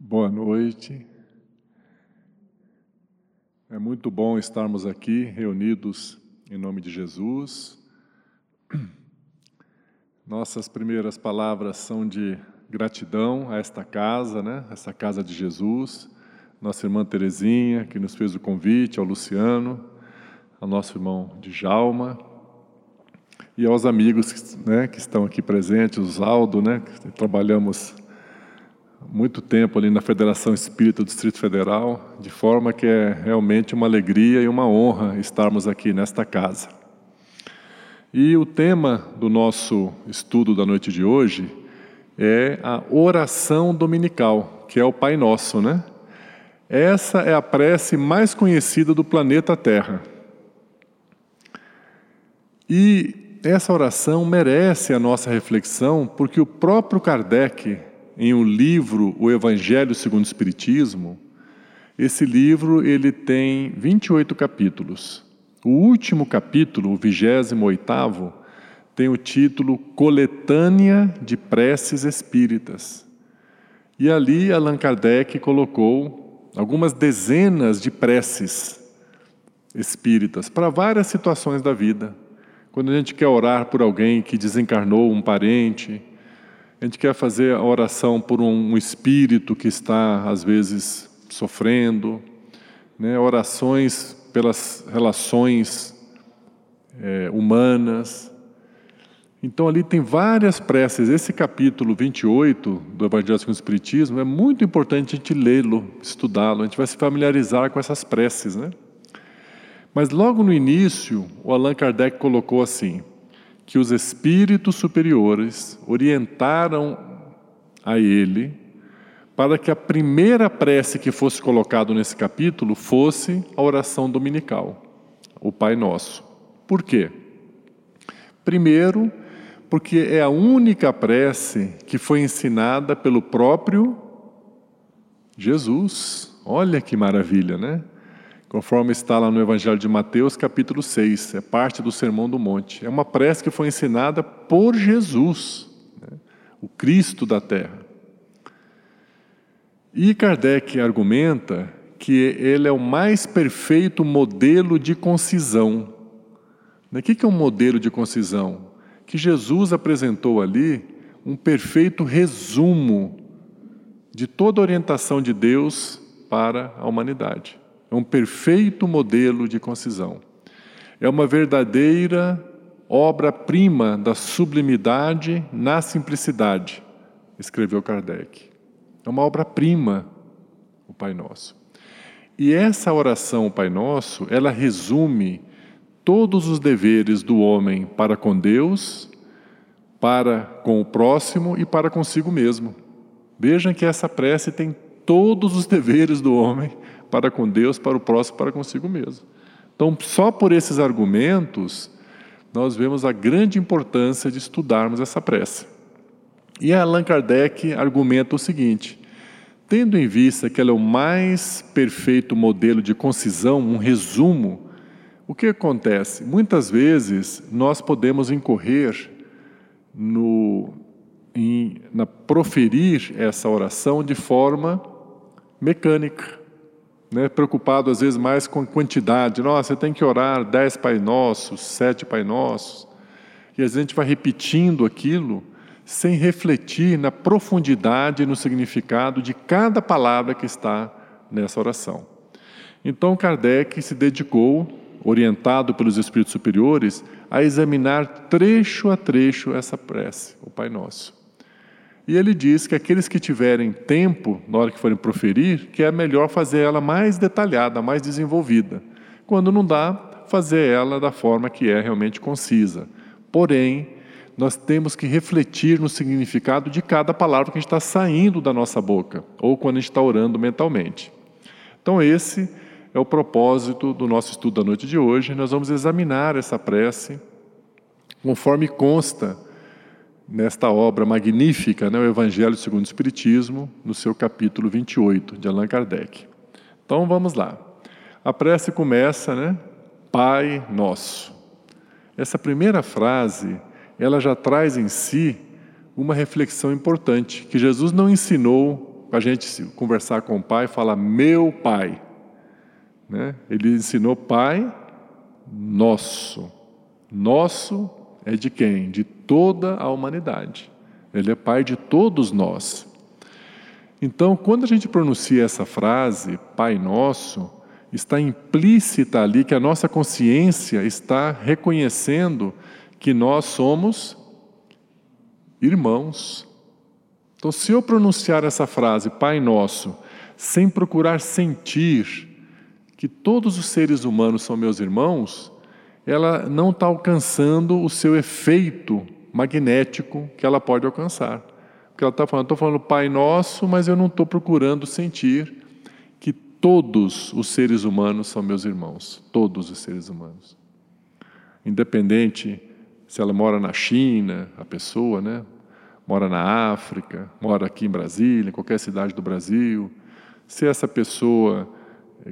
Boa noite. É muito bom estarmos aqui reunidos em nome de Jesus. Nossas primeiras palavras são de gratidão a esta casa, né? Essa casa de Jesus. Nossa irmã Terezinha, que nos fez o convite, ao Luciano, ao nosso irmão Djalma, e aos amigos né, que estão aqui presentes, o Aldo, né, que trabalhamos muito tempo ali na Federação Espírita do Distrito Federal, de forma que é realmente uma alegria e uma honra estarmos aqui nesta casa. E o tema do nosso estudo da noite de hoje é a oração dominical, que é o Pai Nosso, né? Essa é a prece mais conhecida do planeta Terra. E essa oração merece a nossa reflexão, porque o próprio Kardec, em um livro, O Evangelho segundo o Espiritismo, esse livro ele tem 28 capítulos. O último capítulo, o 28 tem o título Coletânea de Preces Espíritas. E ali Allan Kardec colocou algumas dezenas de preces espíritas para várias situações da vida. Quando a gente quer orar por alguém que desencarnou, um parente, a gente quer fazer a oração por um espírito que está, às vezes, sofrendo, né? orações pelas relações é, humanas. Então, ali tem várias preces. Esse capítulo 28 do Evangelho segundo o Espiritismo é muito importante a gente lê-lo, estudá-lo. A gente vai se familiarizar com essas preces. Né? Mas, logo no início, o Allan Kardec colocou assim: que os espíritos superiores orientaram a ele para que a primeira prece que fosse colocado nesse capítulo fosse a oração dominical, o Pai Nosso. Por quê? Primeiro, porque é a única prece que foi ensinada pelo próprio Jesus. Olha que maravilha, né? Conforme está lá no Evangelho de Mateus, capítulo 6, é parte do Sermão do Monte. É uma prece que foi ensinada por Jesus, né? o Cristo da terra. E Kardec argumenta que ele é o mais perfeito modelo de concisão. O que é um modelo de concisão? Que Jesus apresentou ali um perfeito resumo de toda a orientação de Deus para a humanidade. É um perfeito modelo de concisão. É uma verdadeira obra-prima da sublimidade na simplicidade, escreveu Kardec. É uma obra-prima, o Pai Nosso. E essa oração, o Pai Nosso, ela resume todos os deveres do homem para com Deus, para com o próximo e para consigo mesmo. Vejam que essa prece tem todos os deveres do homem para com Deus, para o próximo, para consigo mesmo. Então, só por esses argumentos, nós vemos a grande importância de estudarmos essa prece. E Allan Kardec argumenta o seguinte: tendo em vista que ela é o mais perfeito modelo de concisão, um resumo, o que acontece? Muitas vezes nós podemos incorrer no, em, na proferir essa oração de forma mecânica né, preocupado às vezes mais com quantidade. Nossa, você tem que orar dez Pai Nossos, sete Pai Nossos. E às vezes a gente vai repetindo aquilo sem refletir na profundidade e no significado de cada palavra que está nessa oração. Então Kardec se dedicou, orientado pelos espíritos superiores, a examinar trecho a trecho essa prece, o Pai Nosso. E ele diz que aqueles que tiverem tempo, na hora que forem proferir, que é melhor fazer ela mais detalhada, mais desenvolvida. Quando não dá, fazer ela da forma que é realmente concisa. Porém, nós temos que refletir no significado de cada palavra que está saindo da nossa boca, ou quando a gente está orando mentalmente. Então, esse é o propósito do nosso estudo da noite de hoje. Nós vamos examinar essa prece conforme consta nesta obra magnífica, né, o Evangelho segundo o Espiritismo, no seu capítulo 28, de Allan Kardec. Então vamos lá. A prece começa, né? Pai Nosso. Essa primeira frase, ela já traz em si uma reflexão importante, que Jesus não ensinou para a gente conversar com o Pai, fala meu Pai. Né? Ele ensinou Pai nosso. Nosso é de quem? De toda a humanidade. Ele é Pai de todos nós. Então, quando a gente pronuncia essa frase, Pai Nosso, está implícita ali que a nossa consciência está reconhecendo que nós somos irmãos. Então, se eu pronunciar essa frase, Pai Nosso, sem procurar sentir que todos os seres humanos são meus irmãos, ela não está alcançando o seu efeito magnético que ela pode alcançar. Porque ela está falando, estou falando Pai Nosso, mas eu não estou procurando sentir que todos os seres humanos são meus irmãos. Todos os seres humanos. Independente se ela mora na China, a pessoa, né? Mora na África, mora aqui em Brasília, em qualquer cidade do Brasil. Se essa pessoa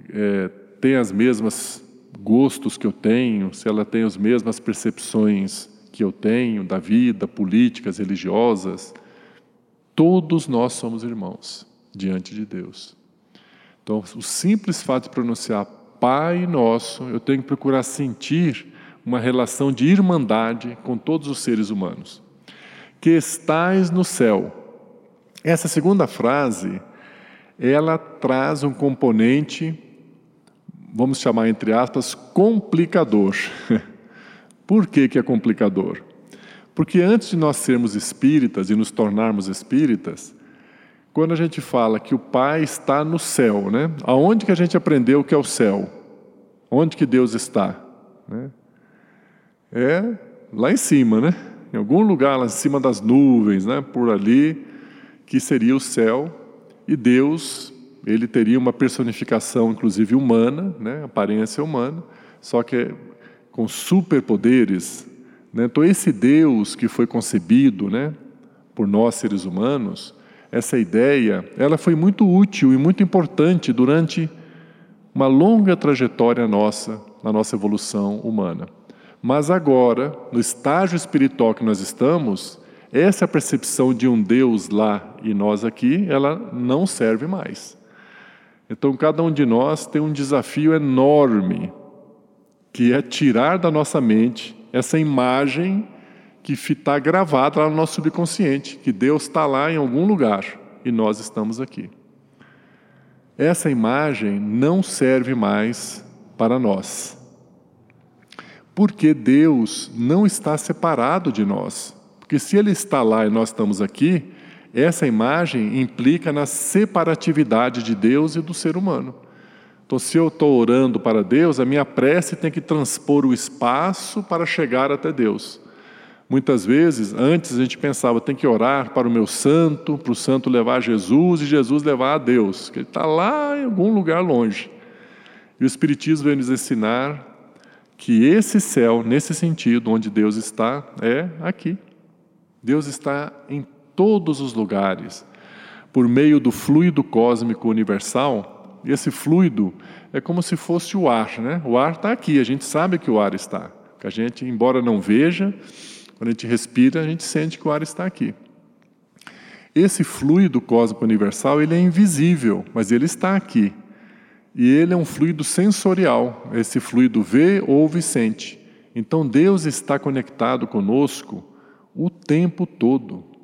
é, tem as mesmas gostos que eu tenho, se ela tem as mesmas percepções que eu tenho da vida, políticas, religiosas, todos nós somos irmãos diante de Deus. Então, o simples fato de pronunciar Pai Nosso, eu tenho que procurar sentir uma relação de irmandade com todos os seres humanos. Que estais no céu. Essa segunda frase, ela traz um componente vamos chamar entre aspas, complicador. Por que, que é complicador? Porque antes de nós sermos espíritas e nos tornarmos espíritas, quando a gente fala que o Pai está no céu, né? Aonde que a gente aprendeu que é o céu? Onde que Deus está? Né? É lá em cima, né? Em algum lugar lá em cima das nuvens, né? Por ali que seria o céu e Deus ele teria uma personificação, inclusive humana, né, aparência humana, só que com superpoderes. Né? Então, esse Deus que foi concebido né, por nós seres humanos, essa ideia, ela foi muito útil e muito importante durante uma longa trajetória nossa, na nossa evolução humana. Mas agora, no estágio espiritual que nós estamos, essa percepção de um Deus lá e nós aqui, ela não serve mais. Então, cada um de nós tem um desafio enorme, que é tirar da nossa mente essa imagem que está gravada lá no nosso subconsciente, que Deus está lá em algum lugar e nós estamos aqui. Essa imagem não serve mais para nós, porque Deus não está separado de nós. Porque se Ele está lá e nós estamos aqui, essa imagem implica na separatividade de Deus e do ser humano. Então, se eu estou orando para Deus, a minha prece tem que transpor o espaço para chegar até Deus. Muitas vezes, antes a gente pensava, tem que orar para o meu santo, para o santo levar Jesus e Jesus levar a Deus, que ele está lá em algum lugar longe. E o Espiritismo vem nos ensinar que esse céu, nesse sentido, onde Deus está, é aqui. Deus está em todos os lugares, por meio do fluido cósmico universal. Esse fluido é como se fosse o ar, né? O ar está aqui, a gente sabe que o ar está. Que a gente, embora não veja, quando a gente respira, a gente sente que o ar está aqui. Esse fluido cósmico universal, ele é invisível, mas ele está aqui. E ele é um fluido sensorial. Esse fluido vê, ouve e sente. Então Deus está conectado conosco o tempo todo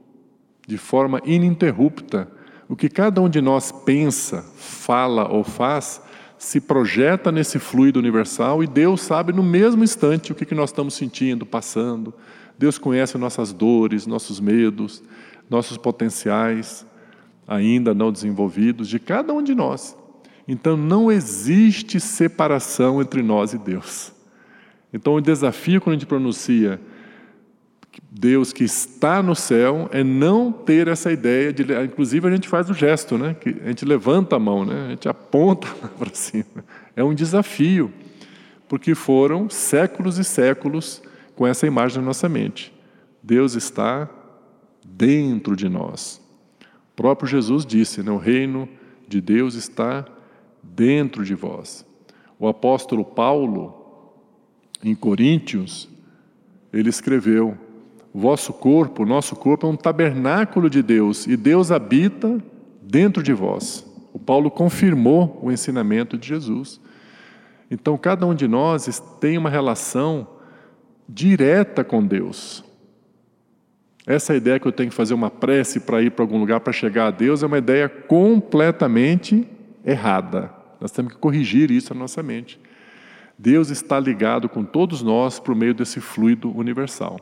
de forma ininterrupta. O que cada um de nós pensa, fala ou faz se projeta nesse fluido universal e Deus sabe no mesmo instante o que nós estamos sentindo, passando. Deus conhece nossas dores, nossos medos, nossos potenciais ainda não desenvolvidos de cada um de nós. Então não existe separação entre nós e Deus. Então o desafio quando a gente pronuncia Deus que está no céu é não ter essa ideia de. Inclusive, a gente faz o gesto, né? Que a gente levanta a mão, né? a gente aponta para cima. É um desafio, porque foram séculos e séculos com essa imagem na nossa mente. Deus está dentro de nós. O próprio Jesus disse: né? o reino de Deus está dentro de vós. O apóstolo Paulo, em Coríntios, ele escreveu: vosso corpo, nosso corpo é um tabernáculo de Deus e Deus habita dentro de vós. O Paulo confirmou o ensinamento de Jesus. Então, cada um de nós tem uma relação direta com Deus. Essa ideia que eu tenho que fazer uma prece para ir para algum lugar para chegar a Deus é uma ideia completamente errada. Nós temos que corrigir isso na nossa mente. Deus está ligado com todos nós por meio desse fluido universal.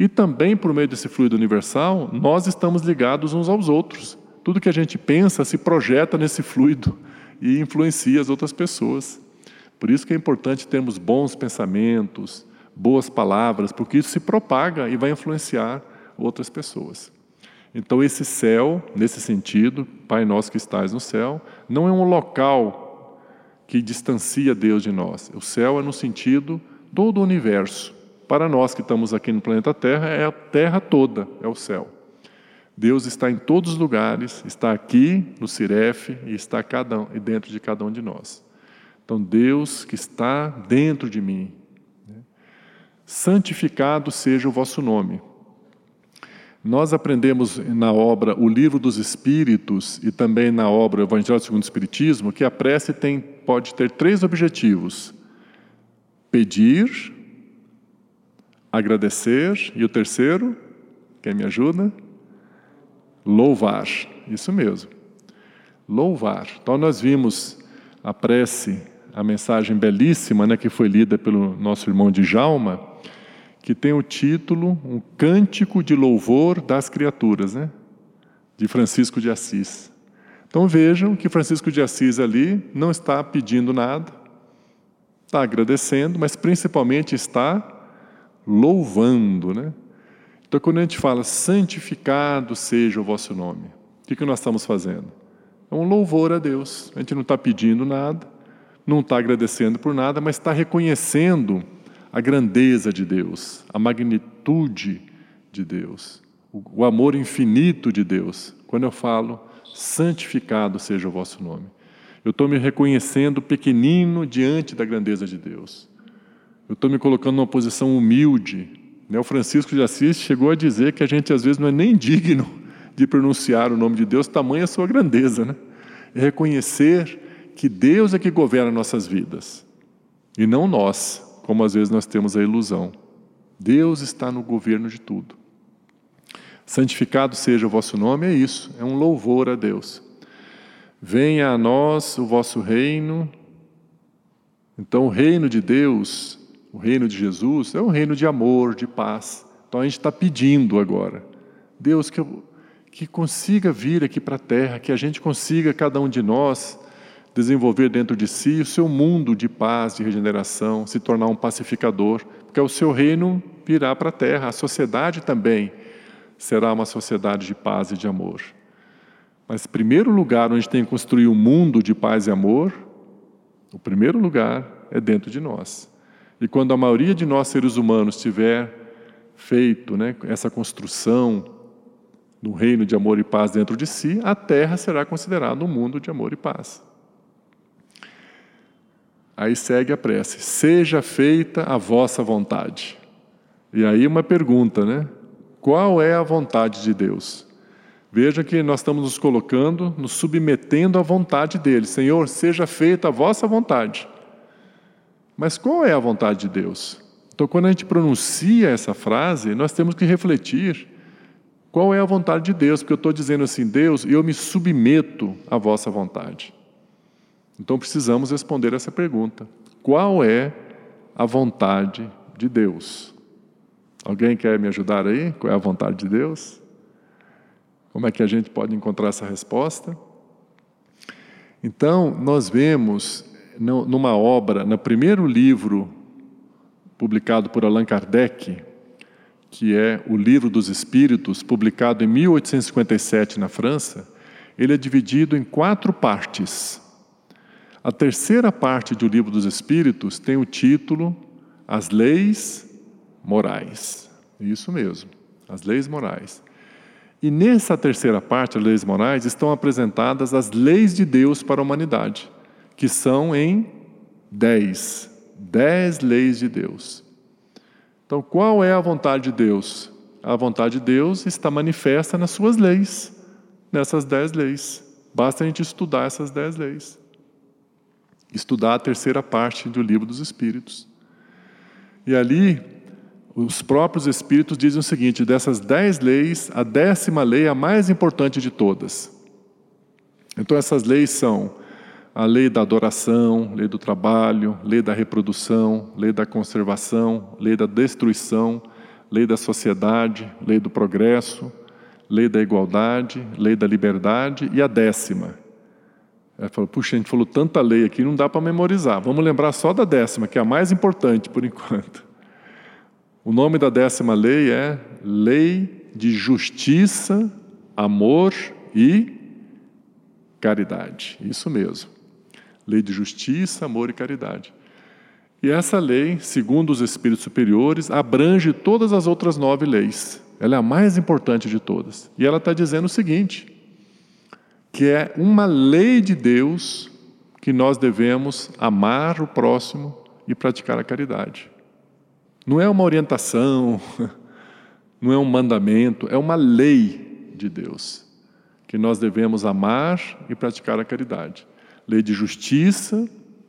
E também por meio desse fluido universal, nós estamos ligados uns aos outros. Tudo que a gente pensa se projeta nesse fluido e influencia as outras pessoas. Por isso que é importante termos bons pensamentos, boas palavras, porque isso se propaga e vai influenciar outras pessoas. Então, esse céu, nesse sentido, Pai nosso que estás no céu, não é um local que distancia Deus de nós. O céu é no sentido todo o universo. Para nós que estamos aqui no planeta Terra, é a Terra toda, é o céu. Deus está em todos os lugares, está aqui no Cirefe e está cada, dentro de cada um de nós. Então, Deus que está dentro de mim. Né? Santificado seja o vosso nome. Nós aprendemos na obra O Livro dos Espíritos e também na obra Evangelho segundo o Espiritismo que a prece tem, pode ter três objetivos: pedir, agradecer e o terceiro, quem me ajuda? Louvar. Isso mesmo. Louvar. Então nós vimos a prece, a mensagem belíssima, né, que foi lida pelo nosso irmão Djalma que tem o título Um Cântico de Louvor das Criaturas, né? de Francisco de Assis. Então vejam que Francisco de Assis ali não está pedindo nada, está agradecendo, mas principalmente está louvando. Né? Então quando a gente fala santificado seja o vosso nome, o que, que nós estamos fazendo? É um louvor a Deus. A gente não está pedindo nada, não está agradecendo por nada, mas está reconhecendo a grandeza de Deus, a magnitude de Deus, o amor infinito de Deus. Quando eu falo, santificado seja o vosso nome. Eu estou me reconhecendo pequenino diante da grandeza de Deus. Eu estou me colocando numa posição humilde. Né? O Francisco de Assis chegou a dizer que a gente às vezes não é nem digno de pronunciar o nome de Deus, tamanha a sua grandeza. Né? É reconhecer que Deus é que governa nossas vidas e não nós como às vezes nós temos a ilusão. Deus está no governo de tudo. Santificado seja o vosso nome, é isso, é um louvor a Deus. Venha a nós o vosso reino. Então, o reino de Deus, o reino de Jesus, é um reino de amor, de paz. Então, a gente está pedindo agora, Deus, que, que consiga vir aqui para a terra, que a gente consiga, cada um de nós, desenvolver dentro de si o seu mundo de paz, de regeneração, se tornar um pacificador, porque o seu reino virá para a terra, a sociedade também será uma sociedade de paz e de amor. Mas primeiro lugar onde tem que construir um mundo de paz e amor, o primeiro lugar é dentro de nós. E quando a maioria de nós seres humanos tiver feito né, essa construção do reino de amor e paz dentro de si, a terra será considerada um mundo de amor e paz. Aí segue a prece: Seja feita a vossa vontade. E aí uma pergunta, né? Qual é a vontade de Deus? Veja que nós estamos nos colocando, nos submetendo à vontade dele. Senhor, seja feita a vossa vontade. Mas qual é a vontade de Deus? Então, quando a gente pronuncia essa frase, nós temos que refletir qual é a vontade de Deus, porque eu estou dizendo assim, Deus, eu me submeto à vossa vontade. Então precisamos responder essa pergunta: qual é a vontade de Deus? Alguém quer me ajudar aí? Qual é a vontade de Deus? Como é que a gente pode encontrar essa resposta? Então, nós vemos numa obra, no primeiro livro publicado por Allan Kardec, que é o Livro dos Espíritos, publicado em 1857 na França, ele é dividido em quatro partes. A terceira parte do Livro dos Espíritos tem o título As Leis Morais. Isso mesmo, as leis morais. E nessa terceira parte, as leis morais, estão apresentadas as leis de Deus para a humanidade, que são em dez. Dez leis de Deus. Então, qual é a vontade de Deus? A vontade de Deus está manifesta nas suas leis, nessas dez leis. Basta a gente estudar essas dez leis. Estudar a terceira parte do livro dos Espíritos. E ali, os próprios Espíritos dizem o seguinte: dessas dez leis, a décima lei é a mais importante de todas. Então, essas leis são a lei da adoração, lei do trabalho, lei da reprodução, lei da conservação, lei da destruição, lei da sociedade, lei do progresso, lei da igualdade, lei da liberdade e a décima. Ela falou, puxa, a gente falou tanta lei aqui, não dá para memorizar. Vamos lembrar só da décima, que é a mais importante por enquanto. O nome da décima lei é Lei de Justiça, Amor e Caridade. Isso mesmo. Lei de Justiça, Amor e Caridade. E essa lei, segundo os espíritos superiores, abrange todas as outras nove leis. Ela é a mais importante de todas. E ela está dizendo o seguinte: que é uma lei de Deus que nós devemos amar o próximo e praticar a caridade. Não é uma orientação, não é um mandamento, é uma lei de Deus que nós devemos amar e praticar a caridade. Lei de justiça,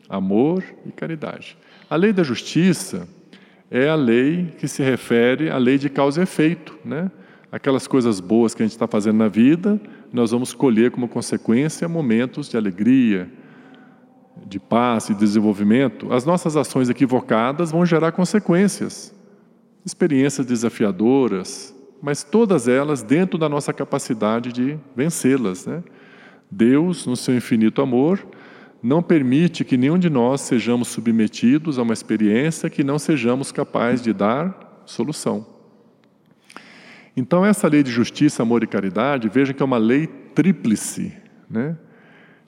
amor e caridade. A lei da justiça é a lei que se refere à lei de causa e efeito. Né? Aquelas coisas boas que a gente está fazendo na vida, nós vamos colher como consequência momentos de alegria, de paz e desenvolvimento. As nossas ações equivocadas vão gerar consequências, experiências desafiadoras, mas todas elas dentro da nossa capacidade de vencê-las. Né? Deus, no seu infinito amor, não permite que nenhum de nós sejamos submetidos a uma experiência que não sejamos capazes de dar solução. Então, essa lei de justiça, amor e caridade, veja que é uma lei tríplice. Né?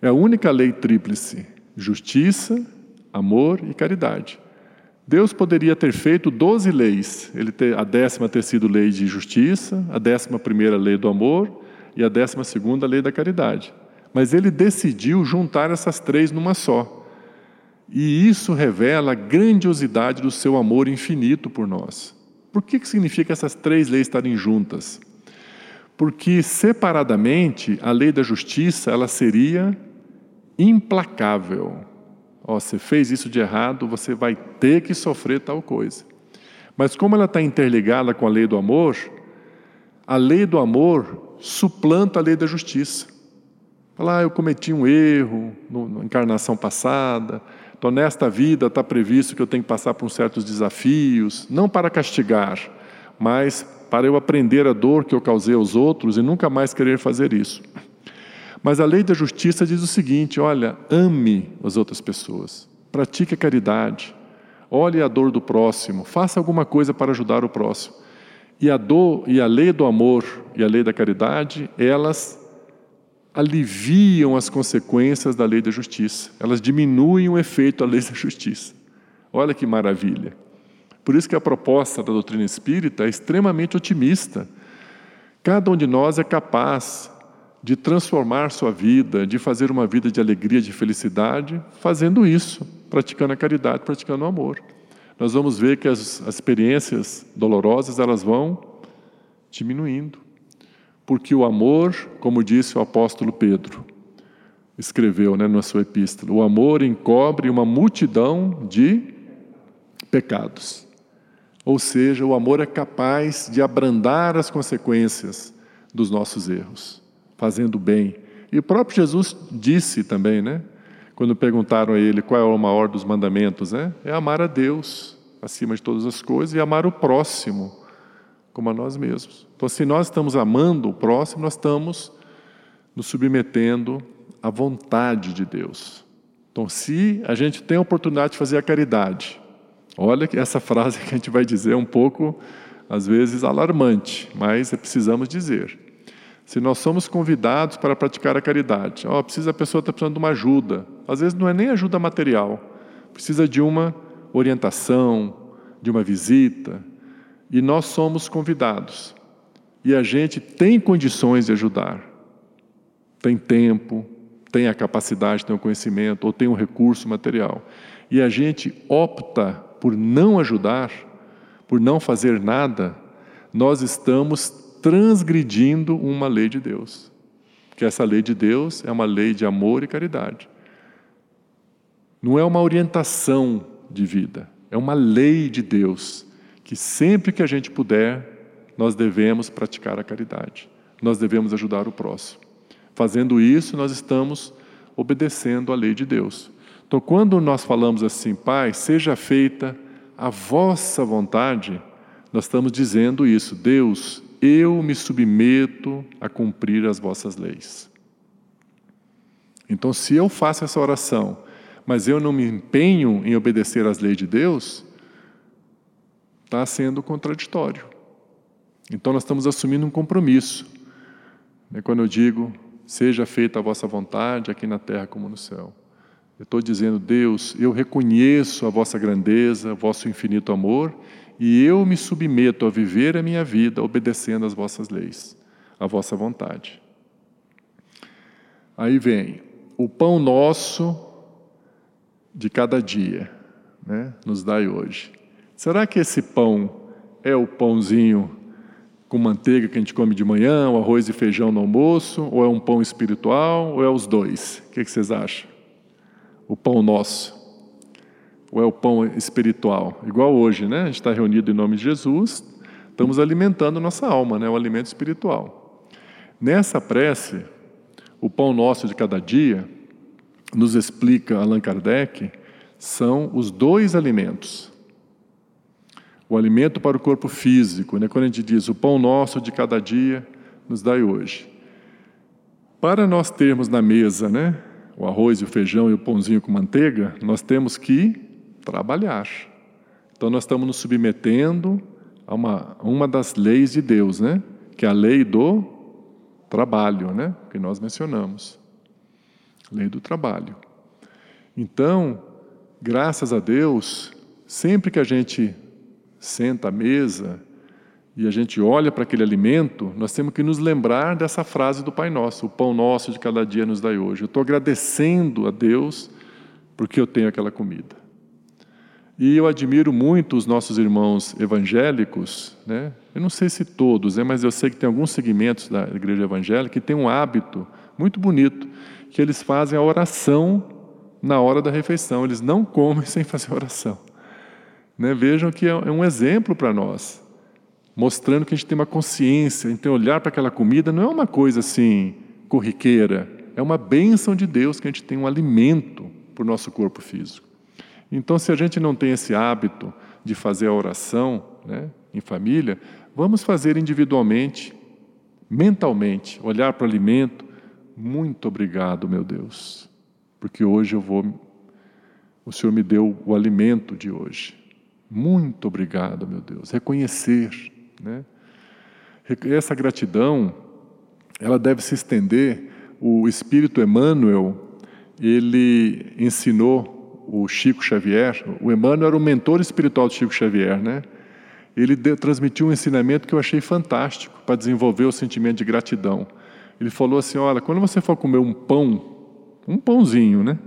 É a única lei tríplice: justiça, amor e caridade. Deus poderia ter feito 12 leis, ele ter, a décima ter sido lei de justiça, a décima primeira lei do amor e a décima segunda lei da caridade. Mas ele decidiu juntar essas três numa só. E isso revela a grandiosidade do seu amor infinito por nós. Por que, que significa essas três leis estarem juntas? Porque separadamente a lei da justiça ela seria implacável. Oh, você fez isso de errado, você vai ter que sofrer tal coisa. Mas como ela está interligada com a lei do amor, a lei do amor suplanta a lei da justiça. Falar, ah, eu cometi um erro na encarnação passada, então nesta vida está previsto que eu tenho que passar por certos desafios, não para castigar, mas para eu aprender a dor que eu causei aos outros e nunca mais querer fazer isso. Mas a lei da justiça diz o seguinte: olha, ame as outras pessoas, pratique a caridade, olhe a dor do próximo, faça alguma coisa para ajudar o próximo. E a dor e a lei do amor e a lei da caridade, elas aliviam as consequências da lei da justiça, elas diminuem o efeito da lei da justiça. Olha que maravilha. Por isso que a proposta da doutrina espírita é extremamente otimista. Cada um de nós é capaz de transformar sua vida, de fazer uma vida de alegria, de felicidade, fazendo isso, praticando a caridade, praticando o amor. Nós vamos ver que as, as experiências dolorosas elas vão diminuindo porque o amor, como disse o apóstolo Pedro, escreveu né, na sua epístola, o amor encobre uma multidão de pecados. Ou seja, o amor é capaz de abrandar as consequências dos nossos erros, fazendo bem. E o próprio Jesus disse também, né? Quando perguntaram a ele qual é o maior dos mandamentos, né? É amar a Deus acima de todas as coisas e amar o próximo como a nós mesmos. Então, se nós estamos amando o próximo, nós estamos nos submetendo à vontade de Deus. Então, se a gente tem a oportunidade de fazer a caridade, olha que essa frase que a gente vai dizer é um pouco, às vezes, alarmante, mas precisamos dizer. Se nós somos convidados para praticar a caridade, ó, precisa a pessoa está precisando de uma ajuda. Às vezes não é nem ajuda material, precisa de uma orientação, de uma visita, e nós somos convidados. E a gente tem condições de ajudar. Tem tempo, tem a capacidade, tem o conhecimento, ou tem o recurso material. E a gente opta por não ajudar, por não fazer nada, nós estamos transgredindo uma lei de Deus. Porque essa lei de Deus é uma lei de amor e caridade. Não é uma orientação de vida, é uma lei de Deus que sempre que a gente puder, nós devemos praticar a caridade. Nós devemos ajudar o próximo. Fazendo isso, nós estamos obedecendo a lei de Deus. Então, quando nós falamos assim, Pai, seja feita a vossa vontade, nós estamos dizendo isso, Deus, eu me submeto a cumprir as vossas leis. Então, se eu faço essa oração, mas eu não me empenho em obedecer às leis de Deus, está sendo contraditório. Então, nós estamos assumindo um compromisso. É quando eu digo, seja feita a vossa vontade, aqui na terra como no céu. Eu estou dizendo, Deus, eu reconheço a vossa grandeza, vosso infinito amor, e eu me submeto a viver a minha vida obedecendo às vossas leis, à vossa vontade. Aí vem, o pão nosso de cada dia, né, nos dai hoje. Será que esse pão é o pãozinho com manteiga que a gente come de manhã, o arroz e feijão no almoço, ou é um pão espiritual, ou é os dois? O que vocês acham? O pão nosso, ou é o pão espiritual? Igual hoje, né? A gente está reunido em nome de Jesus, estamos alimentando nossa alma, né? O alimento espiritual. Nessa prece, o pão nosso de cada dia, nos explica Allan Kardec, são os dois alimentos o alimento para o corpo físico, né? quando a gente diz o pão nosso de cada dia nos dai hoje. Para nós termos na mesa né, o arroz e o feijão e o pãozinho com manteiga, nós temos que trabalhar. Então nós estamos nos submetendo a uma, uma das leis de Deus, né? que é a lei do trabalho, né? que nós mencionamos. Lei do trabalho. Então, graças a Deus, sempre que a gente senta à mesa e a gente olha para aquele alimento, nós temos que nos lembrar dessa frase do Pai Nosso: o pão nosso de cada dia nos dai hoje. Eu estou agradecendo a Deus porque eu tenho aquela comida. E eu admiro muito os nossos irmãos evangélicos, né? eu não sei se todos, né? mas eu sei que tem alguns segmentos da igreja evangélica que tem um hábito muito bonito, que eles fazem a oração na hora da refeição, eles não comem sem fazer oração. Né? Vejam que é, é um exemplo para nós, mostrando que a gente tem uma consciência, um olhar para aquela comida, não é uma coisa assim corriqueira, é uma bênção de Deus que a gente tem um alimento para o nosso corpo físico. Então, se a gente não tem esse hábito de fazer a oração né, em família, vamos fazer individualmente, mentalmente, olhar para o alimento. Muito obrigado, meu Deus, porque hoje eu vou. O Senhor me deu o alimento de hoje. Muito obrigado, meu Deus. Reconhecer, né? Essa gratidão, ela deve se estender. O Espírito Emmanuel, ele ensinou o Chico Xavier. O Emmanuel era o mentor espiritual do Chico Xavier, né? Ele transmitiu um ensinamento que eu achei fantástico para desenvolver o sentimento de gratidão. Ele falou assim: olha, quando você for comer um pão, um pãozinho, né?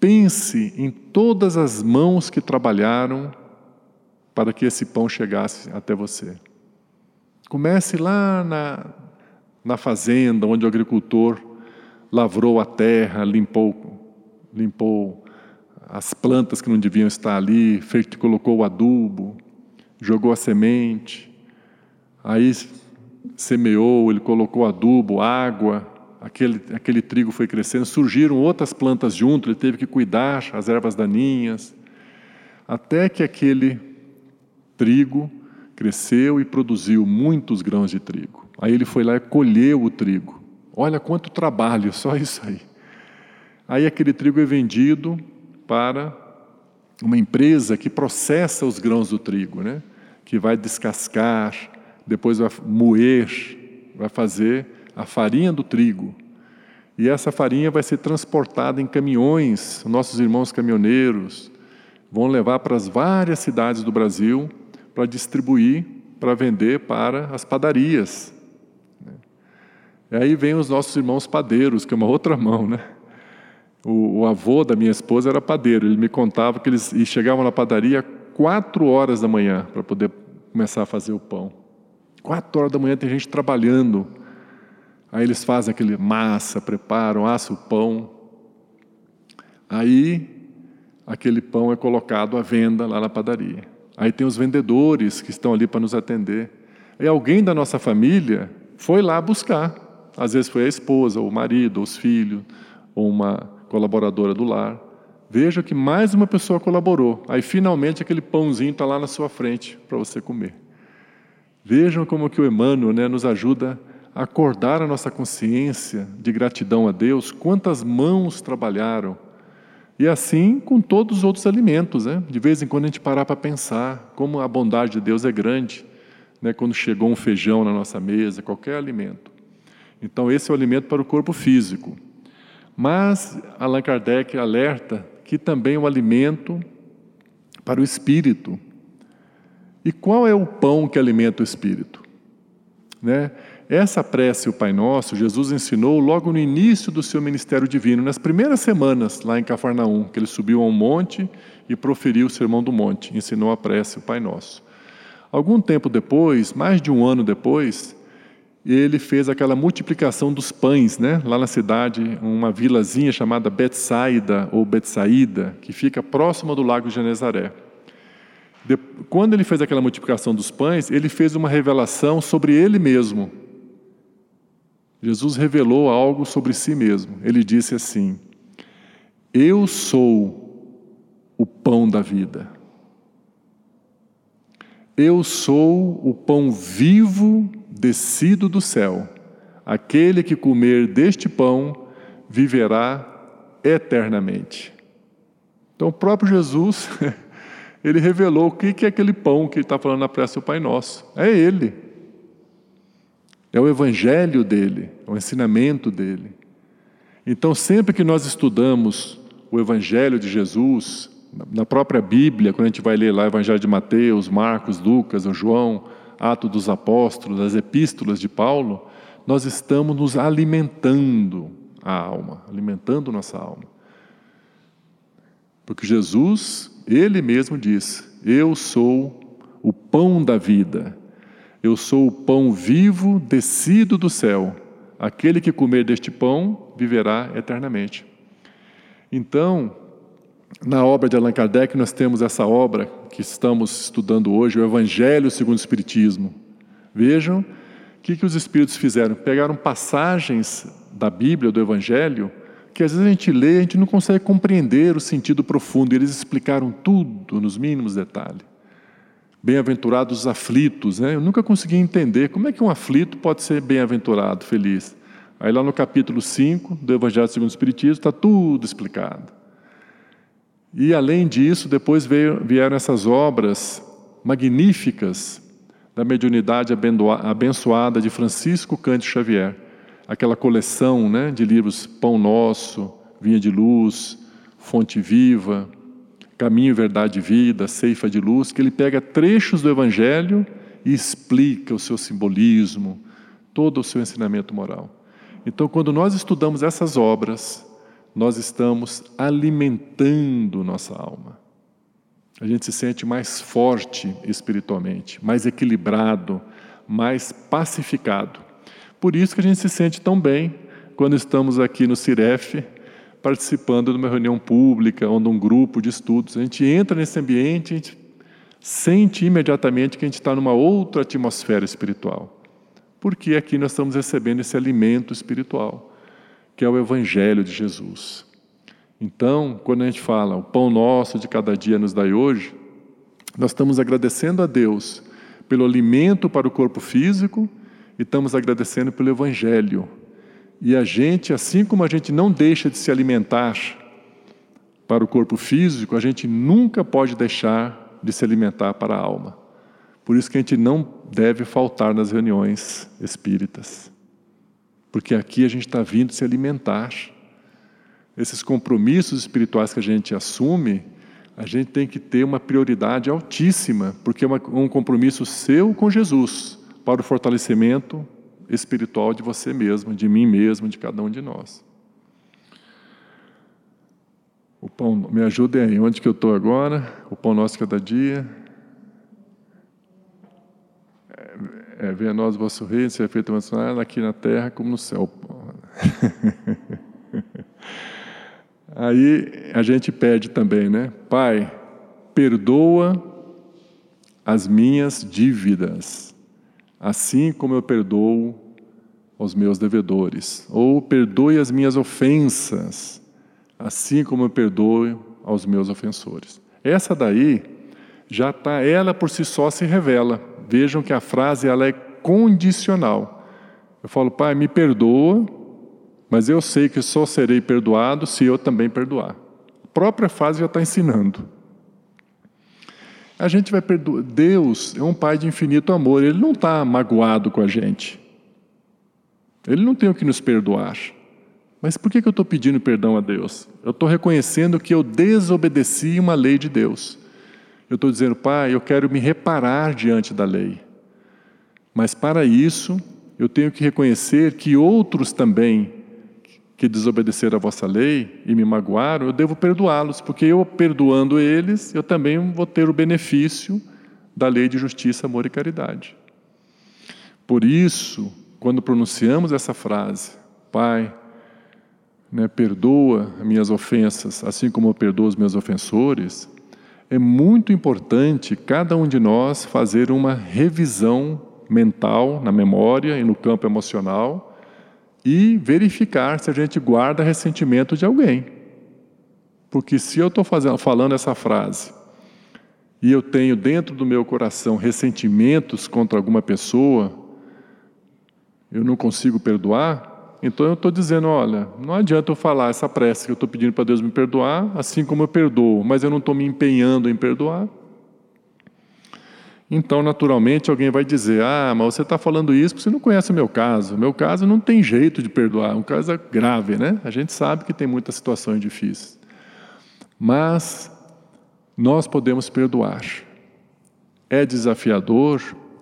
Pense em todas as mãos que trabalharam para que esse pão chegasse até você. Comece lá na, na fazenda, onde o agricultor lavrou a terra, limpou, limpou as plantas que não deviam estar ali, fez, colocou o adubo, jogou a semente, aí semeou, ele colocou adubo, água, aquele, aquele trigo foi crescendo, surgiram outras plantas junto, ele teve que cuidar, as ervas daninhas, até que aquele trigo, cresceu e produziu muitos grãos de trigo. Aí ele foi lá e colheu o trigo. Olha quanto trabalho, só isso aí. Aí aquele trigo é vendido para uma empresa que processa os grãos do trigo, né? que vai descascar, depois vai moer, vai fazer a farinha do trigo. E essa farinha vai ser transportada em caminhões, nossos irmãos caminhoneiros vão levar para as várias cidades do Brasil para distribuir, para vender para as padarias. Né? E aí vem os nossos irmãos padeiros, que é uma outra mão, né? O, o, avô da minha esposa era padeiro. Ele me contava que eles chegavam na padaria quatro horas da manhã para poder começar a fazer o pão. Quatro horas da manhã tem gente trabalhando. Aí eles fazem aquele massa, preparam, assam o pão. Aí aquele pão é colocado à venda lá na padaria. Aí tem os vendedores que estão ali para nos atender. E alguém da nossa família foi lá buscar. Às vezes foi a esposa, ou o marido, ou os filhos, ou uma colaboradora do lar. Veja que mais uma pessoa colaborou. Aí finalmente aquele pãozinho está lá na sua frente para você comer. Vejam como que o Emmanuel né, nos ajuda a acordar a nossa consciência de gratidão a Deus, quantas mãos trabalharam. E assim com todos os outros alimentos. Né? De vez em quando a gente parar para pensar como a bondade de Deus é grande. Né? Quando chegou um feijão na nossa mesa, qualquer alimento. Então esse é o alimento para o corpo físico. Mas Allan Kardec alerta que também é um alimento para o espírito. E qual é o pão que alimenta o espírito? Né? Essa prece, o Pai Nosso, Jesus ensinou logo no início do seu ministério divino, nas primeiras semanas lá em Cafarnaum, que ele subiu a um monte e proferiu o sermão do monte, ensinou a prece, o Pai Nosso. Algum tempo depois, mais de um ano depois, ele fez aquela multiplicação dos pães, né? lá na cidade, uma vilazinha chamada Betsaida ou Betsaída, que fica próxima do lago de Genezaré. Quando ele fez aquela multiplicação dos pães, ele fez uma revelação sobre ele mesmo. Jesus revelou algo sobre si mesmo. Ele disse assim: Eu sou o pão da vida. Eu sou o pão vivo descido do céu. Aquele que comer deste pão viverá eternamente. Então, o próprio Jesus, ele revelou o que é aquele pão que ele está falando na prece do Pai Nosso. É Ele. É o evangelho dele, é o ensinamento dele. Então, sempre que nós estudamos o evangelho de Jesus, na própria Bíblia, quando a gente vai ler lá o evangelho de Mateus, Marcos, Lucas, João, Atos dos Apóstolos, as epístolas de Paulo, nós estamos nos alimentando a alma, alimentando nossa alma. Porque Jesus, Ele mesmo diz: Eu sou o pão da vida, eu sou o pão vivo descido do céu. Aquele que comer deste pão viverá eternamente. Então, na obra de Allan Kardec, nós temos essa obra que estamos estudando hoje, o Evangelho segundo o Espiritismo. Vejam o que, que os Espíritos fizeram. Pegaram passagens da Bíblia, do Evangelho, que às vezes a gente lê a gente não consegue compreender o sentido profundo. E eles explicaram tudo nos mínimos detalhes. Bem-aventurados os aflitos. Né? Eu nunca consegui entender como é que um aflito pode ser bem-aventurado, feliz. Aí lá no capítulo 5 do Evangelho segundo o Espiritismo está tudo explicado. E além disso, depois veio, vieram essas obras magníficas da mediunidade abençoada de Francisco Cândido Xavier, aquela coleção né, de livros Pão Nosso, Vinha de Luz, Fonte Viva, Caminho, Verdade e Vida, Ceifa de Luz, que ele pega trechos do Evangelho e explica o seu simbolismo, todo o seu ensinamento moral. Então, quando nós estudamos essas obras, nós estamos alimentando nossa alma. A gente se sente mais forte espiritualmente, mais equilibrado, mais pacificado. Por isso que a gente se sente tão bem quando estamos aqui no Ciref, participando de uma reunião pública ou de um grupo de estudos. A gente entra nesse ambiente, a gente sente imediatamente que a gente está numa outra atmosfera espiritual. Porque aqui nós estamos recebendo esse alimento espiritual que é o Evangelho de Jesus. Então, quando a gente fala, o pão nosso de cada dia nos dai hoje, nós estamos agradecendo a Deus pelo alimento para o corpo físico e estamos agradecendo pelo Evangelho. E a gente, assim como a gente não deixa de se alimentar para o corpo físico, a gente nunca pode deixar de se alimentar para a alma. Por isso que a gente não deve faltar nas reuniões espíritas porque aqui a gente está vindo se alimentar. Esses compromissos espirituais que a gente assume, a gente tem que ter uma prioridade altíssima, porque é um compromisso seu com Jesus, para o fortalecimento espiritual de você mesmo, de mim mesmo, de cada um de nós. O pão, me ajudem aí, onde que eu estou agora? O pão nosso cada dia. É, é venha a nós o vosso reino, seja feito aqui na terra como no céu. Aí a gente pede também, né? Pai, perdoa as minhas dívidas, assim como eu perdoo os meus devedores. Ou perdoe as minhas ofensas, assim como eu perdoo aos meus ofensores. Essa daí já está, ela por si só se revela. Vejam que a frase ela é condicional. Eu falo, pai, me perdoa, mas eu sei que só serei perdoado se eu também perdoar. A própria frase já está ensinando. A gente vai perdoar. Deus é um pai de infinito amor, ele não está magoado com a gente. Ele não tem o que nos perdoar. Mas por que eu estou pedindo perdão a Deus? Eu estou reconhecendo que eu desobedeci uma lei de Deus. Eu estou dizendo, Pai, eu quero me reparar diante da lei. Mas para isso, eu tenho que reconhecer que outros também que desobedeceram a vossa lei e me magoaram, eu devo perdoá-los, porque eu perdoando eles, eu também vou ter o benefício da lei de justiça, amor e caridade. Por isso, quando pronunciamos essa frase, Pai, né, perdoa minhas ofensas, assim como eu perdoo os meus ofensores, é muito importante cada um de nós fazer uma revisão mental, na memória e no campo emocional, e verificar se a gente guarda ressentimento de alguém. Porque se eu estou falando essa frase e eu tenho dentro do meu coração ressentimentos contra alguma pessoa, eu não consigo perdoar, então eu estou dizendo, olha, não adianta eu falar essa prece que eu estou pedindo para Deus me perdoar, assim como eu perdoo, mas eu não estou me empenhando em perdoar. Então, naturalmente, alguém vai dizer, ah, mas você está falando isso porque você não conhece o meu caso. O meu caso não tem jeito de perdoar, um caso é grave, né? A gente sabe que tem muitas situações difíceis. Mas nós podemos perdoar. É desafiador,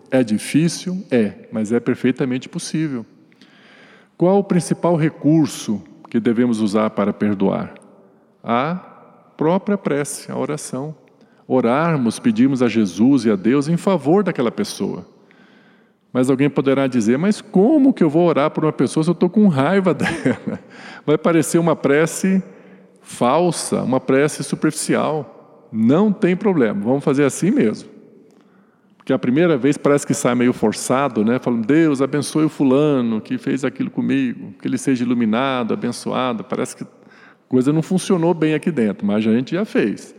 é difícil? É, mas é perfeitamente possível. Qual o principal recurso que devemos usar para perdoar? A própria prece, a oração. Orarmos, pedirmos a Jesus e a Deus em favor daquela pessoa. Mas alguém poderá dizer: Mas como que eu vou orar por uma pessoa se eu estou com raiva dela? Vai parecer uma prece falsa, uma prece superficial. Não tem problema, vamos fazer assim mesmo. Porque a primeira vez parece que sai meio forçado, né? Falando, Deus abençoe o fulano que fez aquilo comigo, que ele seja iluminado, abençoado. Parece que a coisa não funcionou bem aqui dentro, mas a gente já fez.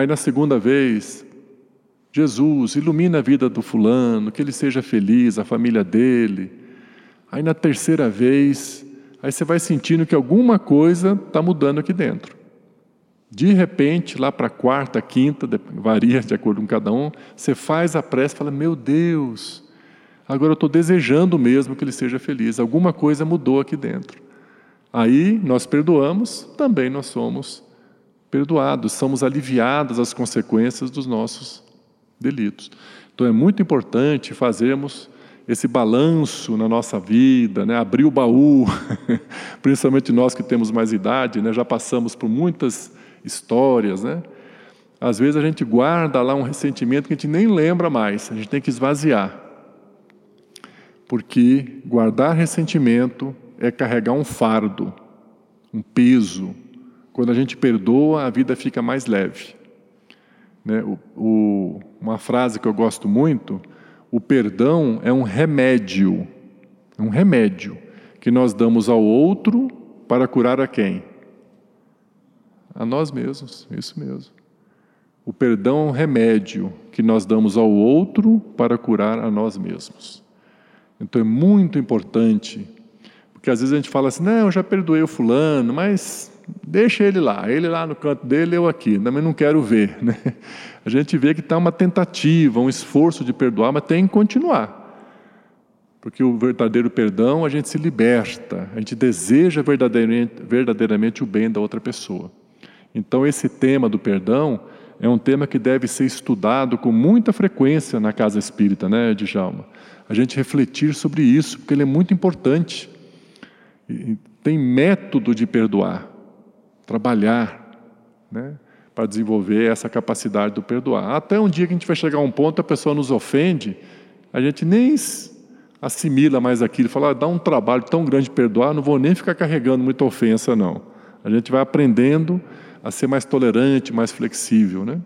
Aí na segunda vez, Jesus, ilumina a vida do fulano, que ele seja feliz, a família dele. Aí na terceira vez, aí você vai sentindo que alguma coisa está mudando aqui dentro. De repente, lá para a quarta, quinta, varia de acordo com cada um, você faz a prece e fala: Meu Deus, agora eu estou desejando mesmo que ele seja feliz. Alguma coisa mudou aqui dentro. Aí nós perdoamos, também nós somos perdoados, somos aliviados as consequências dos nossos delitos. Então é muito importante fazermos esse balanço na nossa vida, né? abrir o baú, principalmente nós que temos mais idade, né? já passamos por muitas histórias, né? Às vezes a gente guarda lá um ressentimento que a gente nem lembra mais, a gente tem que esvaziar. Porque guardar ressentimento é carregar um fardo, um peso. Quando a gente perdoa, a vida fica mais leve. Né? O, o, uma frase que eu gosto muito: o perdão é um remédio, um remédio que nós damos ao outro para curar a quem? a nós mesmos, isso mesmo. O perdão é um remédio que nós damos ao outro para curar a nós mesmos. Então é muito importante, porque às vezes a gente fala assim: não, eu já perdoei o fulano, mas deixa ele lá, ele lá no canto dele, eu aqui, também não quero ver. Né? A gente vê que está uma tentativa, um esforço de perdoar, mas tem que continuar. Porque o verdadeiro perdão, a gente se liberta, a gente deseja verdadeiramente, verdadeiramente o bem da outra pessoa. Então, esse tema do perdão é um tema que deve ser estudado com muita frequência na casa espírita, né, Djalma? A gente refletir sobre isso, porque ele é muito importante. tem método de perdoar, trabalhar, né, para desenvolver essa capacidade do perdoar. Até um dia que a gente vai chegar a um ponto, a pessoa nos ofende, a gente nem assimila mais aquilo, fala, ah, dá um trabalho tão grande perdoar, não vou nem ficar carregando muita ofensa, não. A gente vai aprendendo a ser mais tolerante, mais flexível, né?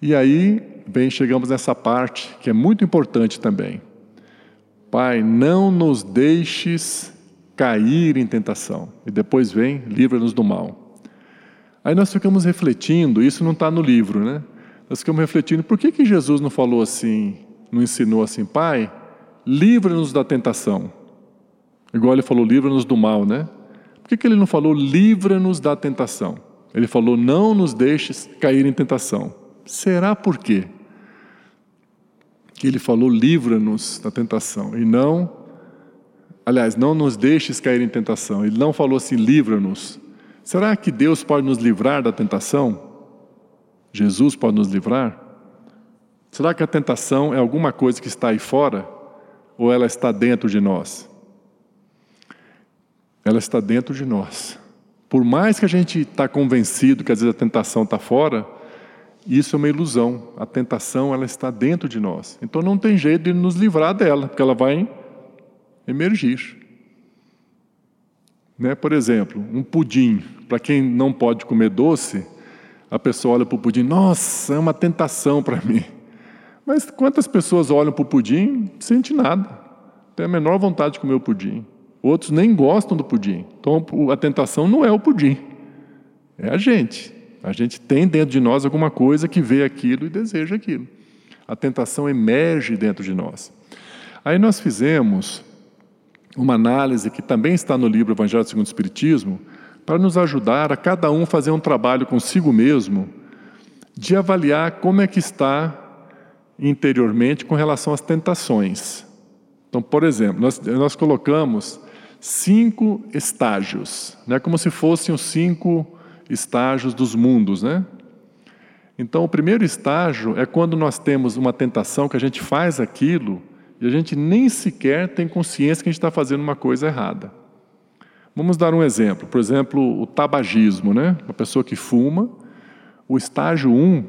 E aí, bem, chegamos nessa parte que é muito importante também. Pai, não nos deixes cair em tentação. E depois vem, livra-nos do mal. Aí nós ficamos refletindo, isso não está no livro, né? Nós ficamos refletindo, por que, que Jesus não falou assim, não ensinou assim, Pai, livra-nos da tentação. Igual ele falou, livra-nos do mal, né? Por que, que ele não falou, livra-nos da tentação? Ele falou, não nos deixes cair em tentação. Será por quê? Que ele falou, livra-nos da tentação, e não, aliás, não nos deixes cair em tentação. Ele não falou assim, livra-nos. Será que Deus pode nos livrar da tentação? Jesus pode nos livrar? Será que a tentação é alguma coisa que está aí fora? ou ela está dentro de nós? Ela está dentro de nós. Por mais que a gente está convencido que às vezes a tentação está fora, isso é uma ilusão. A tentação ela está dentro de nós. Então não tem jeito de nos livrar dela, porque ela vai emergir. Né? Por exemplo, um pudim. Para quem não pode comer doce, a pessoa olha para o pudim, nossa, é uma tentação para mim. Mas quantas pessoas olham para o pudim e sente nada? Tem a menor vontade de comer o pudim. Outros nem gostam do pudim. Então a tentação não é o pudim, é a gente. A gente tem dentro de nós alguma coisa que vê aquilo e deseja aquilo. A tentação emerge dentro de nós. Aí nós fizemos uma análise que também está no livro Evangelho segundo o Espiritismo, para nos ajudar a cada um fazer um trabalho consigo mesmo de avaliar como é que está interiormente com relação às tentações. Então, por exemplo, nós, nós colocamos cinco estágios, né, como se fossem os cinco estágios dos mundos. Né? Então, o primeiro estágio é quando nós temos uma tentação que a gente faz aquilo e a gente nem sequer tem consciência que a gente está fazendo uma coisa errada. Vamos dar um exemplo. Por exemplo, o tabagismo, né? Uma pessoa que fuma. O estágio 1 um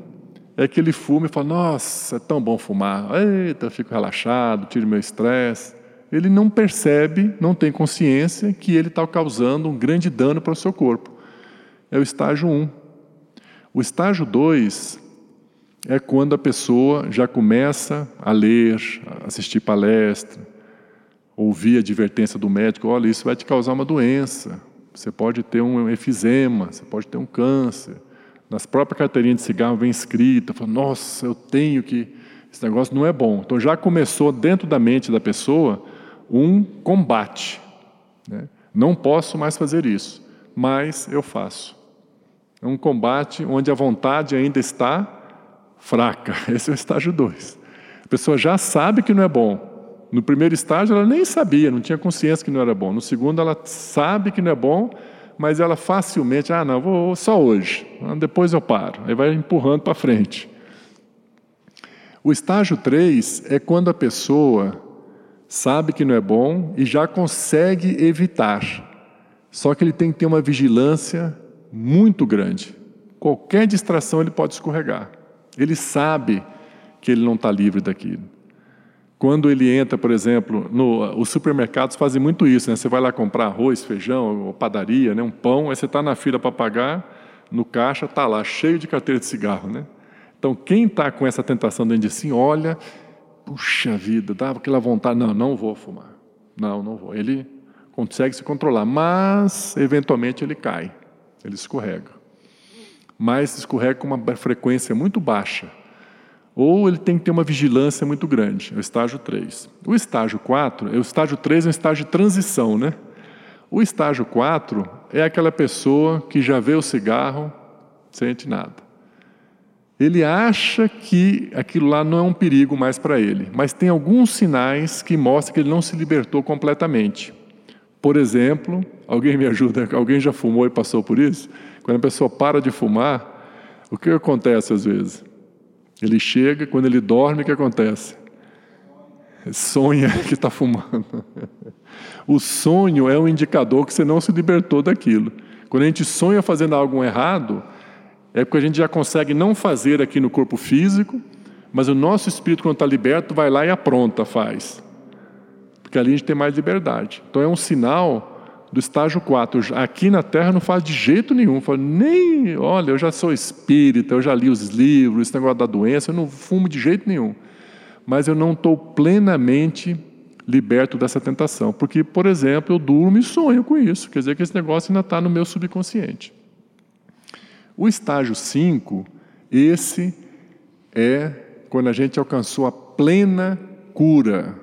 é que ele fuma e fala: Nossa, é tão bom fumar. Eita, eu fico relaxado, tiro meu estresse. Ele não percebe, não tem consciência que ele está causando um grande dano para o seu corpo. É o estágio 1. Um. O estágio 2 é quando a pessoa já começa a ler, assistir palestra, ouvir a advertência do médico: olha, isso vai te causar uma doença. Você pode ter um efizema, você pode ter um câncer nas próprias carteirinhas de cigarro vem escrita, nossa, eu tenho que. Esse negócio não é bom. Então já começou dentro da mente da pessoa um combate. Né? Não posso mais fazer isso, mas eu faço. É um combate onde a vontade ainda está fraca. Esse é o estágio 2. A pessoa já sabe que não é bom. No primeiro estágio ela nem sabia, não tinha consciência que não era bom. No segundo ela sabe que não é bom, mas ela facilmente, ah, não, vou só hoje, depois eu paro. Aí vai empurrando para frente. O estágio 3 é quando a pessoa sabe que não é bom e já consegue evitar. Só que ele tem que ter uma vigilância muito grande. Qualquer distração ele pode escorregar. Ele sabe que ele não está livre daquilo. Quando ele entra, por exemplo, no, os supermercados fazem muito isso, né? Você vai lá comprar arroz, feijão, ou padaria, né? um pão, aí você está na fila para pagar, no caixa está lá, cheio de carteira de cigarro, né? Então, quem está com essa tentação dentro de si, olha, puxa vida, dá aquela vontade, não, não vou fumar. Não, não vou. Ele consegue se controlar, mas, eventualmente, ele cai, ele escorrega. Mas escorrega com uma frequência muito baixa ou ele tem que ter uma vigilância muito grande, é o estágio 3. O estágio 4, é o estágio 3 é um estágio de transição, né? O estágio 4 é aquela pessoa que já vê o cigarro, sente nada. Ele acha que aquilo lá não é um perigo mais para ele, mas tem alguns sinais que mostram que ele não se libertou completamente. Por exemplo, alguém me ajuda, alguém já fumou e passou por isso? Quando a pessoa para de fumar, o que acontece às vezes? Ele chega, quando ele dorme, o que acontece? Sonha que está fumando. O sonho é um indicador que você não se libertou daquilo. Quando a gente sonha fazendo algo errado, é porque a gente já consegue não fazer aqui no corpo físico, mas o nosso espírito, quando está liberto, vai lá e apronta, faz. porque ali a gente tem mais liberdade. Então é um sinal do estágio 4. Aqui na Terra não faz de jeito nenhum. Falo, nem, olha, eu já sou espírita, eu já li os livros, esse negócio da doença, eu não fumo de jeito nenhum. Mas eu não estou plenamente liberto dessa tentação. Porque, por exemplo, eu durmo e sonho com isso. Quer dizer que esse negócio ainda está no meu subconsciente. O estágio 5, esse é quando a gente alcançou a plena cura,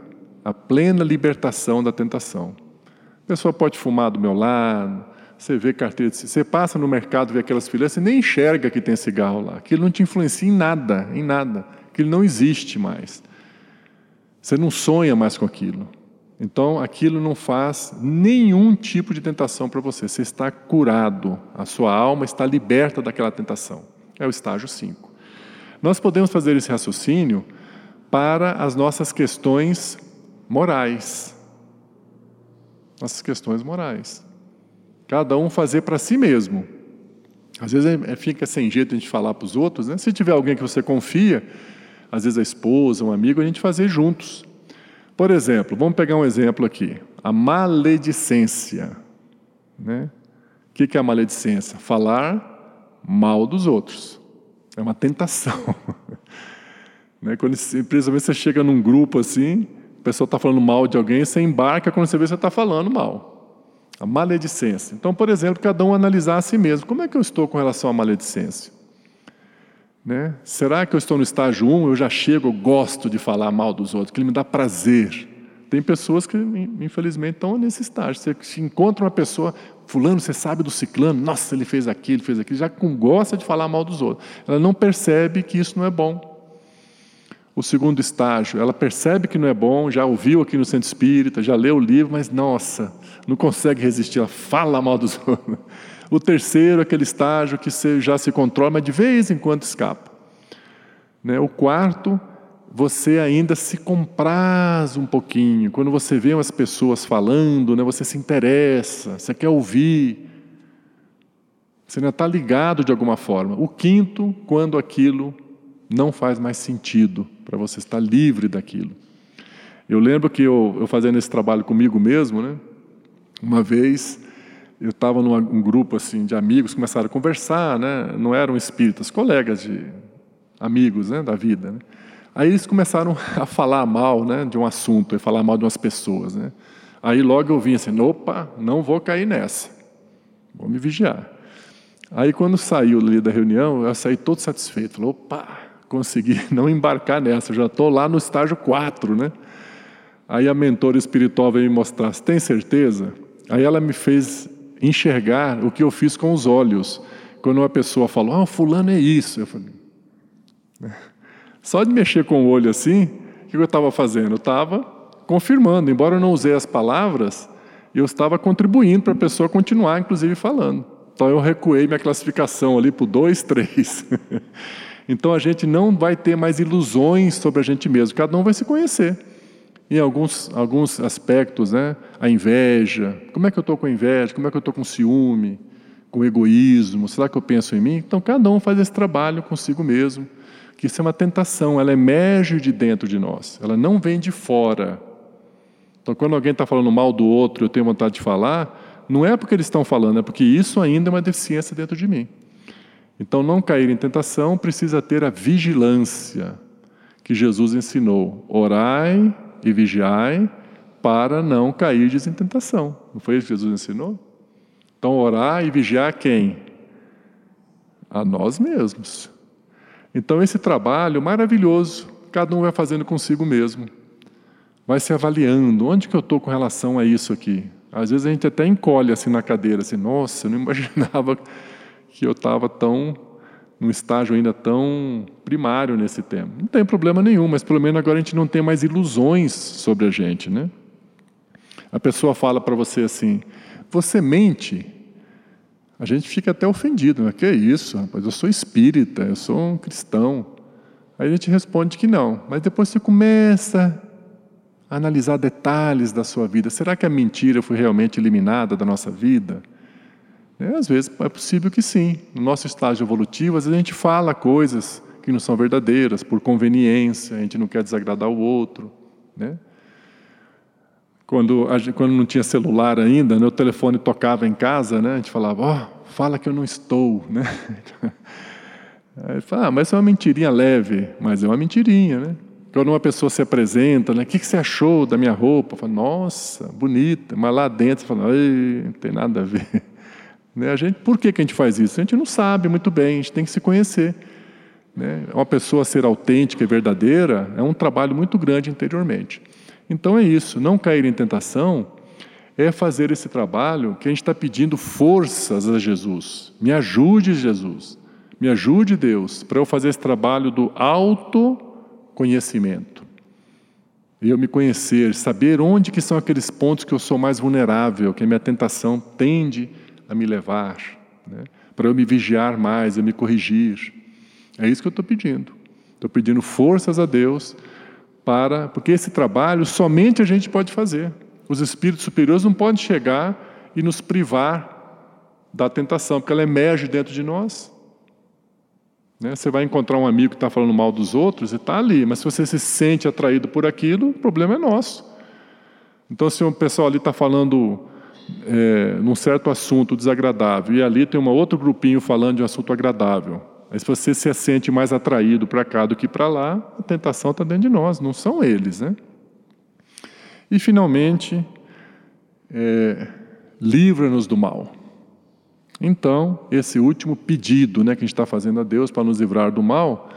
a plena libertação da tentação. Pessoa pode fumar do meu lado, você vê carteira de você passa no mercado, vê aquelas fileiras, você nem enxerga que tem cigarro lá. Aquilo não te influencia em nada, em nada. Aquilo não existe mais. Você não sonha mais com aquilo. Então, aquilo não faz nenhum tipo de tentação para você. Você está curado. A sua alma está liberta daquela tentação. É o estágio 5. Nós podemos fazer esse raciocínio para as nossas questões morais. Nossas questões morais. Cada um fazer para si mesmo. Às vezes é, fica sem jeito a gente falar para os outros, né? Se tiver alguém que você confia, às vezes a esposa, um amigo, a gente fazer juntos. Por exemplo, vamos pegar um exemplo aqui: a maledicência. Né? O que é a maledicência? Falar mal dos outros. É uma tentação. né? Quando, principalmente você chega num grupo assim, a pessoa está falando mal de alguém, você embarca quando você vê que você está falando mal. A maledicência. Então, por exemplo, cada um analisar a si mesmo. Como é que eu estou com relação à maledicência? Né? Será que eu estou no estágio 1, eu já chego, eu gosto de falar mal dos outros, que ele me dá prazer. Tem pessoas que, infelizmente, estão nesse estágio. Você encontra uma pessoa, fulano, você sabe do ciclano, nossa, ele fez aquilo, fez aquilo, já gosta de falar mal dos outros. Ela não percebe que isso não é bom. O segundo estágio, ela percebe que não é bom, já ouviu aqui no centro espírita, já leu o livro, mas nossa, não consegue resistir, ela fala mal dos outros. O terceiro, aquele estágio que você já se controla, mas de vez em quando escapa. Né? O quarto, você ainda se compraz um pouquinho. Quando você vê umas pessoas falando, né, você se interessa, você quer ouvir. Você ainda está ligado de alguma forma. O quinto, quando aquilo não faz mais sentido, para você estar livre daquilo. Eu lembro que eu, eu fazendo esse trabalho comigo mesmo, né? uma vez eu estava num um grupo assim de amigos, começaram a conversar, né? Não eram espíritas, colegas de amigos, né, da vida. Né? Aí eles começaram a falar mal, né, de um assunto, a falar mal de umas pessoas, né? Aí logo eu vim assim, opa, não vou cair nessa, vou me vigiar. Aí quando saiu ali da reunião, eu saí todo satisfeito, falei, opa, consegui não embarcar nessa, já estou lá no estágio 4, né? Aí a mentora espiritual veio me mostrar, tem certeza? Aí ela me fez enxergar o que eu fiz com os olhos. Quando uma pessoa falou, ah, fulano é isso. Eu falei, só de mexer com o olho assim, o que eu estava fazendo? Eu estava confirmando, embora eu não usei as palavras, eu estava contribuindo para a pessoa continuar, inclusive, falando. Então eu recuei minha classificação ali para o 2, 3. Então a gente não vai ter mais ilusões sobre a gente mesmo, cada um vai se conhecer em alguns, alguns aspectos, né? a inveja, como é que eu estou com inveja, como é que eu estou com ciúme, com egoísmo, será que eu penso em mim? Então cada um faz esse trabalho consigo mesmo, que isso é uma tentação, ela emerge de dentro de nós, ela não vem de fora. Então quando alguém está falando mal do outro, eu tenho vontade de falar, não é porque eles estão falando, é porque isso ainda é uma deficiência dentro de mim. Então não cair em tentação precisa ter a vigilância que Jesus ensinou. Orai e vigiai para não cair em tentação. Não foi isso que Jesus ensinou? Então, orar e vigiar quem? A nós mesmos. Então, esse trabalho maravilhoso, cada um vai fazendo consigo mesmo. Vai se avaliando, onde que eu estou com relação a isso aqui? Às vezes a gente até encolhe assim na cadeira, assim, nossa, eu não imaginava que eu estava tão num estágio ainda tão primário nesse tema. Não tem problema nenhum, mas pelo menos agora a gente não tem mais ilusões sobre a gente, né? A pessoa fala para você assim: "Você mente?" A gente fica até ofendido, né? Que é isso, rapaz? Eu sou espírita, eu sou um cristão. Aí a gente responde que não, mas depois você começa a analisar detalhes da sua vida. Será que a mentira foi realmente eliminada da nossa vida? É, às vezes é possível que sim. No nosso estágio evolutivo, às vezes a gente fala coisas que não são verdadeiras, por conveniência, a gente não quer desagradar o outro. Né? quando, quando não tinha celular ainda, né, o telefone tocava em casa, né, a gente falava, ó, oh, fala que eu não estou, né? Aí fala, ah, mas é uma mentirinha leve, mas é uma mentirinha, né? Quando uma pessoa se apresenta, né? O que você achou da minha roupa? Fala, nossa, bonita. Mas lá dentro, você fala, não tem nada a ver. Né? A gente, por que, que a gente faz isso? A gente não sabe muito bem, a gente tem que se conhecer. Né? Uma pessoa ser autêntica e verdadeira é um trabalho muito grande interiormente. Então é isso, não cair em tentação é fazer esse trabalho que a gente está pedindo forças a Jesus. Me ajude, Jesus. Me ajude, Deus, para eu fazer esse trabalho do autoconhecimento. Eu me conhecer, saber onde que são aqueles pontos que eu sou mais vulnerável, que a minha tentação tende a me levar, né? para eu me vigiar mais, a me corrigir. É isso que eu estou pedindo. Estou pedindo forças a Deus para, porque esse trabalho somente a gente pode fazer. Os espíritos superiores não podem chegar e nos privar da tentação, porque ela emerge dentro de nós. Né? Você vai encontrar um amigo que está falando mal dos outros e está ali, mas se você se sente atraído por aquilo, o problema é nosso. Então, se um pessoal ali está falando é, num certo assunto desagradável e ali tem um outro grupinho falando de um assunto agradável, mas se você se sente mais atraído para cá do que para lá, a tentação está dentro de nós, não são eles. Né? E, finalmente, é, livra-nos do mal. Então, esse último pedido né, que a gente está fazendo a Deus para nos livrar do mal,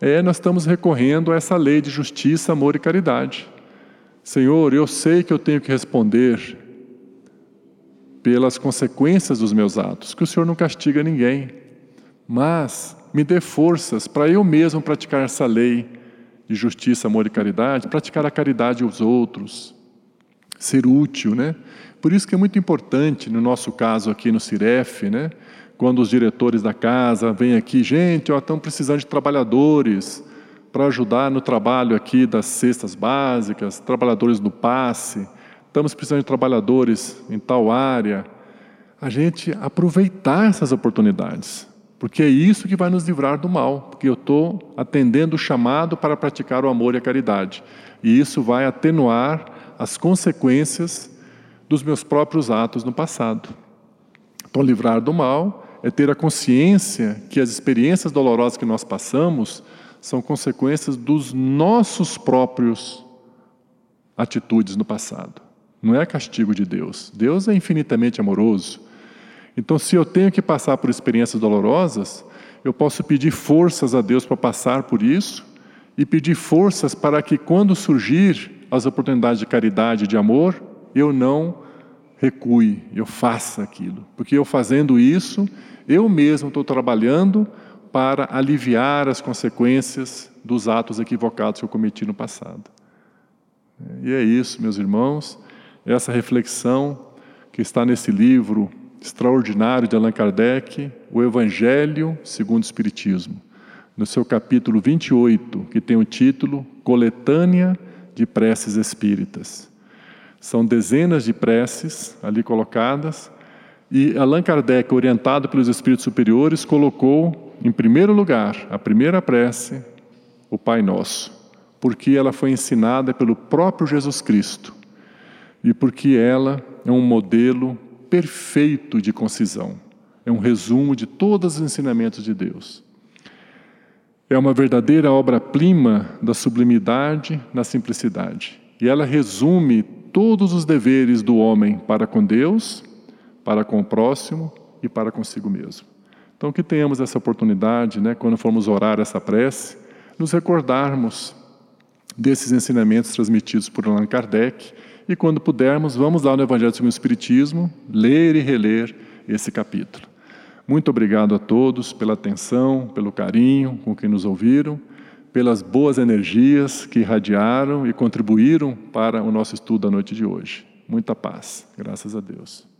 é nós estamos recorrendo a essa lei de justiça, amor e caridade. Senhor, eu sei que eu tenho que responder pelas consequências dos meus atos, que o Senhor não castiga ninguém mas me dê forças para eu mesmo praticar essa lei de justiça, amor e caridade, praticar a caridade aos outros, ser útil, né? Por isso que é muito importante, no nosso caso aqui no Ciref, né? Quando os diretores da casa vêm aqui, gente, ó, estão precisando de trabalhadores para ajudar no trabalho aqui das cestas básicas, trabalhadores do passe, estamos precisando de trabalhadores em tal área. A gente aproveitar essas oportunidades. Porque é isso que vai nos livrar do mal, porque eu estou atendendo o chamado para praticar o amor e a caridade. E isso vai atenuar as consequências dos meus próprios atos no passado. Então, livrar do mal é ter a consciência que as experiências dolorosas que nós passamos são consequências dos nossos próprios atitudes no passado. Não é castigo de Deus. Deus é infinitamente amoroso. Então, se eu tenho que passar por experiências dolorosas, eu posso pedir forças a Deus para passar por isso e pedir forças para que, quando surgir as oportunidades de caridade de amor, eu não recue, eu faça aquilo. Porque eu fazendo isso, eu mesmo estou trabalhando para aliviar as consequências dos atos equivocados que eu cometi no passado. E é isso, meus irmãos, essa reflexão que está nesse livro extraordinário de Allan Kardec, o Evangelho segundo o Espiritismo, no seu capítulo 28, que tem o título Coletânea de Preces Espíritas. São dezenas de preces ali colocadas, e Allan Kardec, orientado pelos Espíritos Superiores, colocou em primeiro lugar, a primeira prece, o Pai Nosso, porque ela foi ensinada pelo próprio Jesus Cristo e porque ela é um modelo perfeito de concisão. É um resumo de todos os ensinamentos de Deus. É uma verdadeira obra-prima da sublimidade na simplicidade. E ela resume todos os deveres do homem para com Deus, para com o próximo e para consigo mesmo. Então, que tenhamos essa oportunidade, né, quando formos orar essa prece, nos recordarmos desses ensinamentos transmitidos por Allan Kardec e quando pudermos, vamos lá no Evangelho segundo o Espiritismo, ler e reler esse capítulo. Muito obrigado a todos pela atenção, pelo carinho com que nos ouviram, pelas boas energias que irradiaram e contribuíram para o nosso estudo da noite de hoje. Muita paz, graças a Deus.